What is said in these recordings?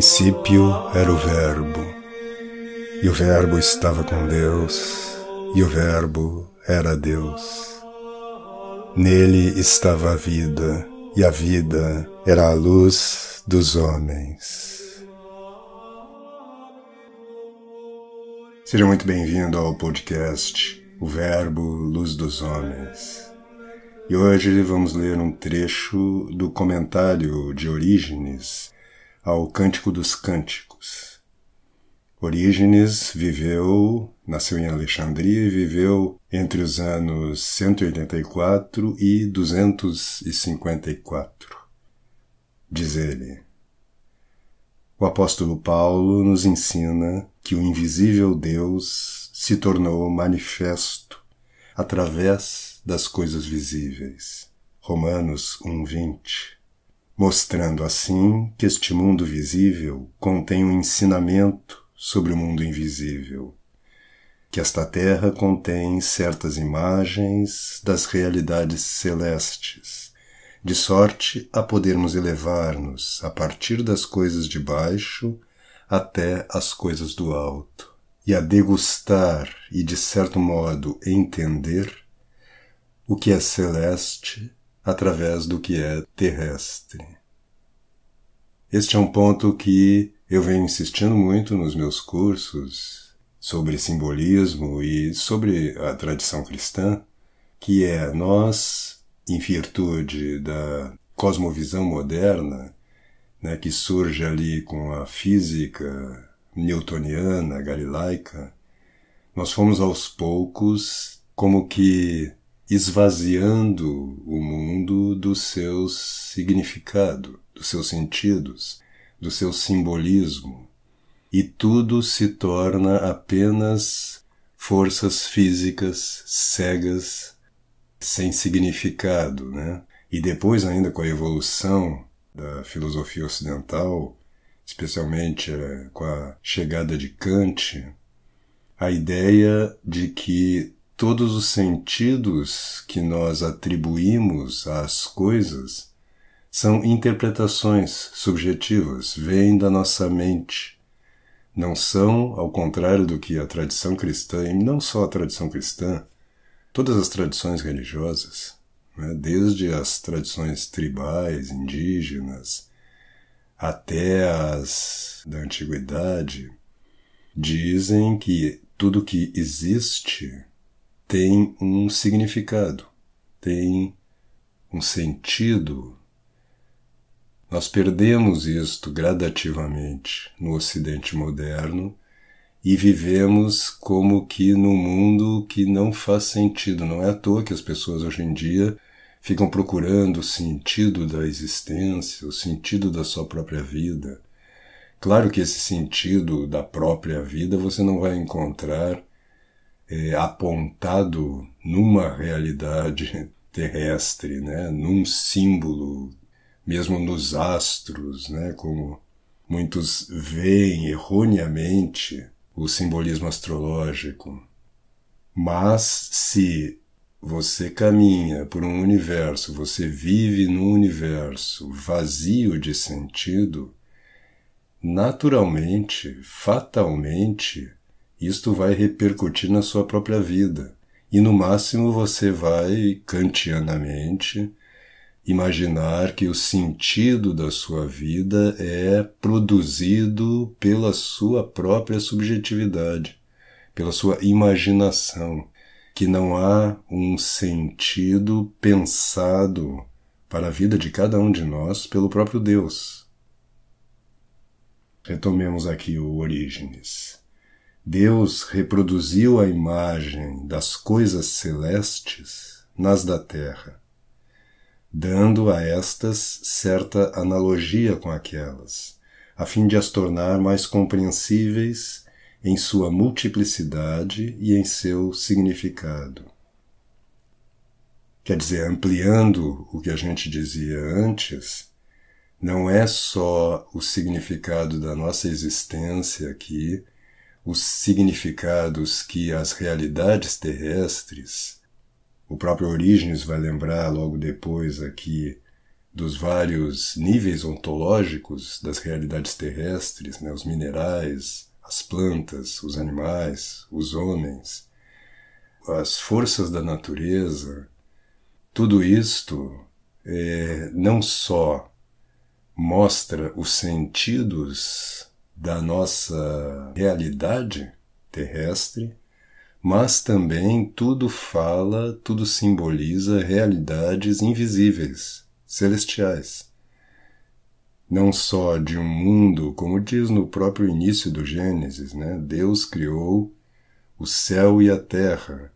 princípio era o Verbo, e o Verbo estava com Deus, e o Verbo era Deus. Nele estava a vida, e a vida era a luz dos homens. Seja muito bem-vindo ao podcast O Verbo, Luz dos Homens. E hoje vamos ler um trecho do comentário de Orígenes ao Cântico dos Cânticos. Orígenes viveu, nasceu em Alexandria e viveu entre os anos 184 e 254. Diz ele: O apóstolo Paulo nos ensina que o invisível Deus se tornou manifesto através das coisas visíveis. Romanos 1:20 mostrando assim que este mundo visível contém um ensinamento sobre o mundo invisível, que esta terra contém certas imagens das realidades celestes, de sorte a podermos elevar-nos a partir das coisas de baixo até as coisas do alto, e a degustar e, de certo modo, entender o que é celeste através do que é terrestre. Este é um ponto que eu venho insistindo muito nos meus cursos sobre simbolismo e sobre a tradição cristã, que é nós, em virtude da cosmovisão moderna, né, que surge ali com a física newtoniana, galilaica, nós fomos aos poucos como que esvaziando o mundo do seu significado, dos seus sentidos, do seu simbolismo, e tudo se torna apenas forças físicas cegas, sem significado, né? E depois ainda com a evolução da filosofia ocidental, especialmente eh, com a chegada de Kant, a ideia de que todos os sentidos que nós atribuímos às coisas são interpretações subjetivas, vêm da nossa mente. Não são, ao contrário do que a tradição cristã, e não só a tradição cristã, todas as tradições religiosas, né, desde as tradições tribais, indígenas, até as da antiguidade, dizem que tudo que existe tem um significado, tem um sentido. Nós perdemos isto gradativamente no Ocidente moderno e vivemos como que num mundo que não faz sentido. Não é à toa que as pessoas hoje em dia ficam procurando o sentido da existência, o sentido da sua própria vida. Claro que esse sentido da própria vida você não vai encontrar é, apontado numa realidade terrestre, né, num símbolo, mesmo nos astros, né, como muitos veem erroneamente o simbolismo astrológico. Mas se você caminha por um universo, você vive num universo vazio de sentido, naturalmente, fatalmente, isto vai repercutir na sua própria vida. E no máximo você vai, kantianamente, imaginar que o sentido da sua vida é produzido pela sua própria subjetividade, pela sua imaginação, que não há um sentido pensado para a vida de cada um de nós pelo próprio Deus. Retomemos aqui o Orígenes. Deus reproduziu a imagem das coisas celestes nas da terra, dando a estas certa analogia com aquelas, a fim de as tornar mais compreensíveis em sua multiplicidade e em seu significado. Quer dizer, ampliando o que a gente dizia antes, não é só o significado da nossa existência aqui os significados que as realidades terrestres, o próprio Orígenes vai lembrar logo depois aqui dos vários níveis ontológicos das realidades terrestres, né, os minerais, as plantas, os animais, os homens, as forças da natureza, tudo isto é, não só mostra os sentidos da nossa realidade terrestre, mas também tudo fala, tudo simboliza realidades invisíveis, celestiais. Não só de um mundo, como diz no próprio início do Gênesis, né? Deus criou o céu e a terra.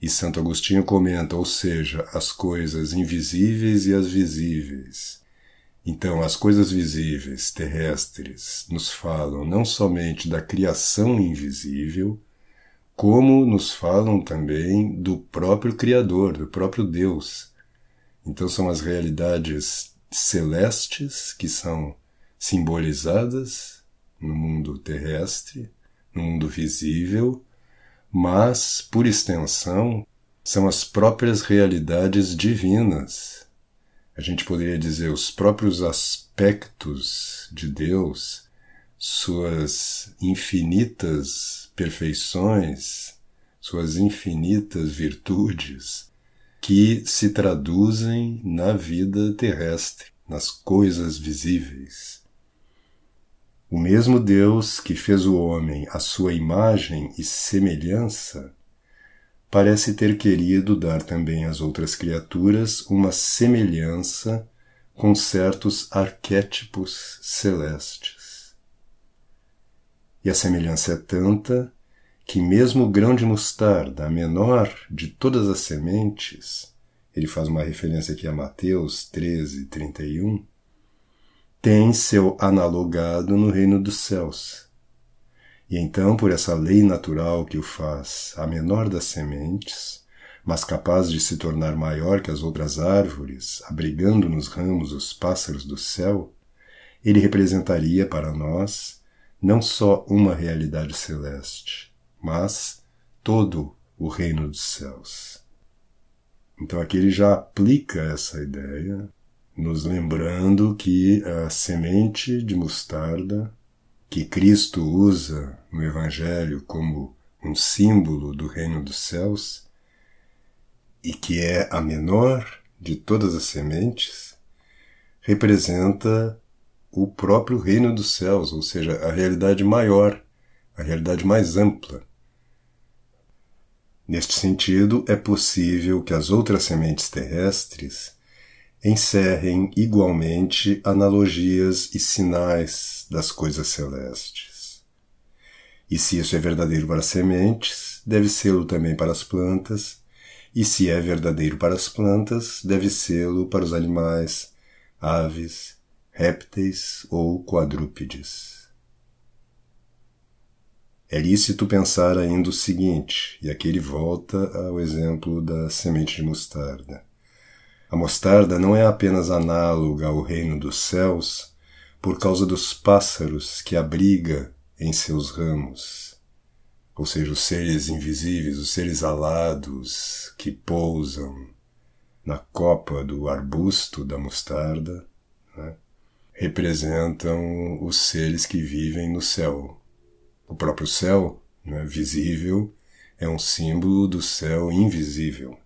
E Santo Agostinho comenta, ou seja, as coisas invisíveis e as visíveis. Então, as coisas visíveis, terrestres, nos falam não somente da criação invisível, como nos falam também do próprio Criador, do próprio Deus. Então, são as realidades celestes que são simbolizadas no mundo terrestre, no mundo visível, mas, por extensão, são as próprias realidades divinas a gente poderia dizer, os próprios aspectos de Deus, suas infinitas perfeições, suas infinitas virtudes, que se traduzem na vida terrestre, nas coisas visíveis. O mesmo Deus que fez o homem à sua imagem e semelhança parece ter querido dar também às outras criaturas uma semelhança com certos arquétipos celestes. E a semelhança é tanta que mesmo o grão de mostarda, a menor de todas as sementes, ele faz uma referência aqui a Mateus 13, 31, tem seu analogado no reino dos céus e então, por essa lei natural que o faz a menor das sementes, mas capaz de se tornar maior que as outras árvores, abrigando nos ramos os pássaros do céu, ele representaria para nós não só uma realidade celeste, mas todo o reino dos céus. Então aqui ele já aplica essa ideia, nos lembrando que a semente de mostarda que Cristo usa no Evangelho como um símbolo do reino dos céus e que é a menor de todas as sementes, representa o próprio reino dos céus, ou seja, a realidade maior, a realidade mais ampla. Neste sentido, é possível que as outras sementes terrestres encerrem igualmente analogias e sinais das coisas celestes. E se isso é verdadeiro para as sementes, deve sê-lo também para as plantas, e se é verdadeiro para as plantas, deve sê-lo para os animais, aves, répteis ou quadrúpedes. É lícito pensar ainda o seguinte, e aqui ele volta ao exemplo da semente de mostarda. A mostarda não é apenas análoga ao reino dos céus por causa dos pássaros que abriga em seus ramos, ou seja, os seres invisíveis, os seres alados que pousam na copa do arbusto da mostarda, né? representam os seres que vivem no céu. O próprio céu, né, visível, é um símbolo do céu invisível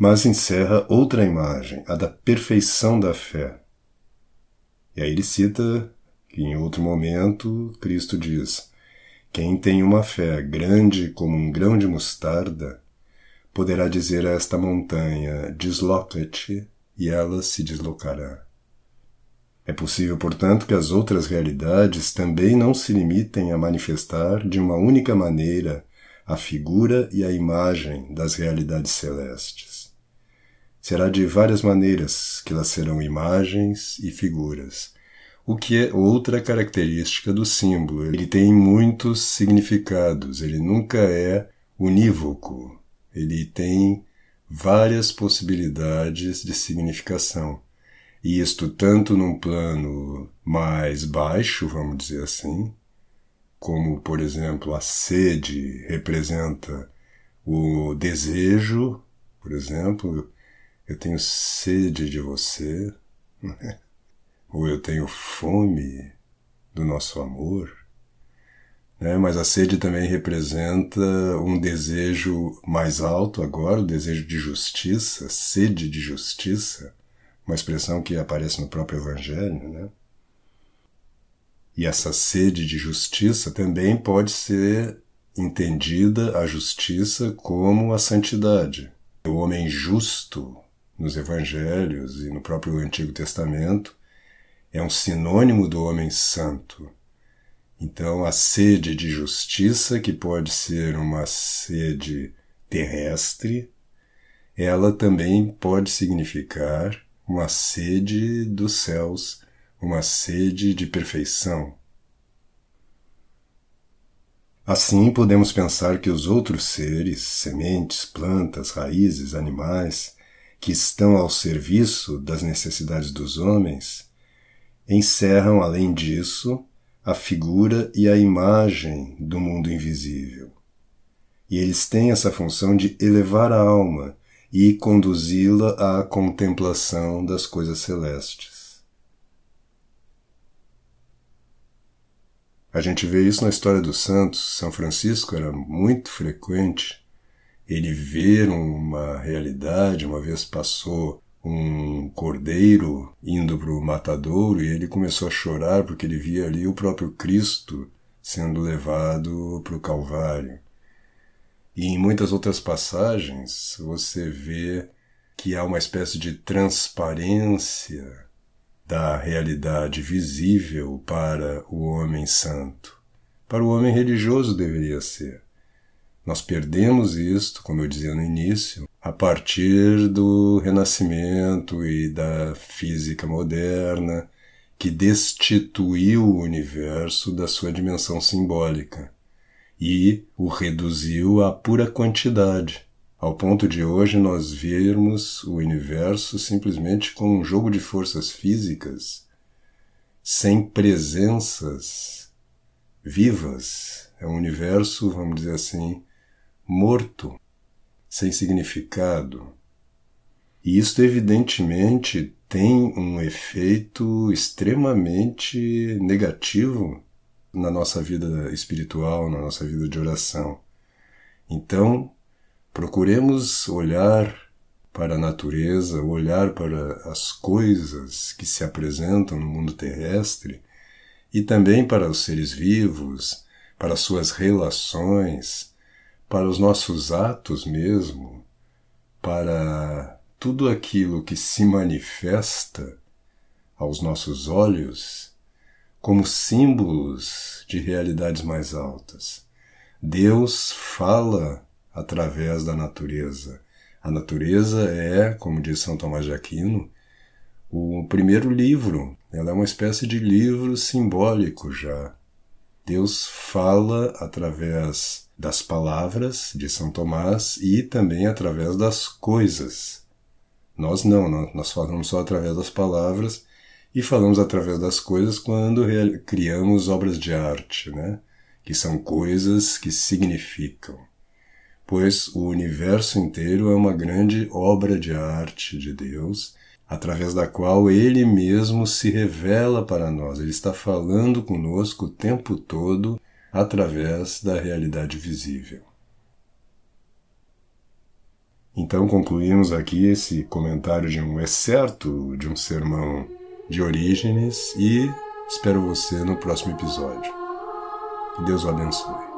mas encerra outra imagem, a da perfeição da fé. E aí ele cita que em outro momento Cristo diz: Quem tem uma fé grande como um grão de mostarda, poderá dizer a esta montanha: Desloca-te, e ela se deslocará. É possível, portanto, que as outras realidades também não se limitem a manifestar de uma única maneira a figura e a imagem das realidades celestes será de várias maneiras que elas serão imagens e figuras, o que é outra característica do símbolo. Ele tem muitos significados, ele nunca é unívoco, ele tem várias possibilidades de significação. E isto tanto num plano mais baixo, vamos dizer assim, como, por exemplo, a sede representa o desejo, por exemplo, eu tenho sede de você, ou eu tenho fome do nosso amor. Né? Mas a sede também representa um desejo mais alto agora, o desejo de justiça, sede de justiça, uma expressão que aparece no próprio Evangelho. Né? E essa sede de justiça também pode ser entendida a justiça como a santidade. O homem justo, nos Evangelhos e no próprio Antigo Testamento, é um sinônimo do homem santo. Então, a sede de justiça, que pode ser uma sede terrestre, ela também pode significar uma sede dos céus, uma sede de perfeição. Assim, podemos pensar que os outros seres, sementes, plantas, raízes, animais, que estão ao serviço das necessidades dos homens, encerram, além disso, a figura e a imagem do mundo invisível. E eles têm essa função de elevar a alma e conduzi-la à contemplação das coisas celestes. A gente vê isso na história dos santos. São Francisco era muito frequente ele ver uma realidade. Uma vez passou um cordeiro indo para o matadouro e ele começou a chorar porque ele via ali o próprio Cristo sendo levado para o Calvário. E em muitas outras passagens você vê que há uma espécie de transparência da realidade visível para o homem santo. Para o homem religioso deveria ser. Nós perdemos isto, como eu dizia no início, a partir do Renascimento e da física moderna, que destituiu o universo da sua dimensão simbólica e o reduziu à pura quantidade, ao ponto de hoje nós vermos o universo simplesmente como um jogo de forças físicas, sem presenças vivas. É um universo, vamos dizer assim, morto, sem significado. E isto, evidentemente, tem um efeito extremamente negativo na nossa vida espiritual, na nossa vida de oração. Então, procuremos olhar para a natureza, olhar para as coisas que se apresentam no mundo terrestre e também para os seres vivos, para suas relações, para os nossos atos mesmo, para tudo aquilo que se manifesta aos nossos olhos como símbolos de realidades mais altas. Deus fala através da natureza. A natureza é, como diz São Tomás de Aquino, o primeiro livro. Ela é uma espécie de livro simbólico já. Deus fala através das palavras de São Tomás e também através das coisas. Nós não, nós falamos só através das palavras e falamos através das coisas quando criamos obras de arte, né? que são coisas que significam. Pois o universo inteiro é uma grande obra de arte de Deus, através da qual Ele mesmo se revela para nós. Ele está falando conosco o tempo todo através da realidade visível. Então concluímos aqui esse comentário de um excerto de um sermão de Orígenes e espero você no próximo episódio. Que Deus o abençoe.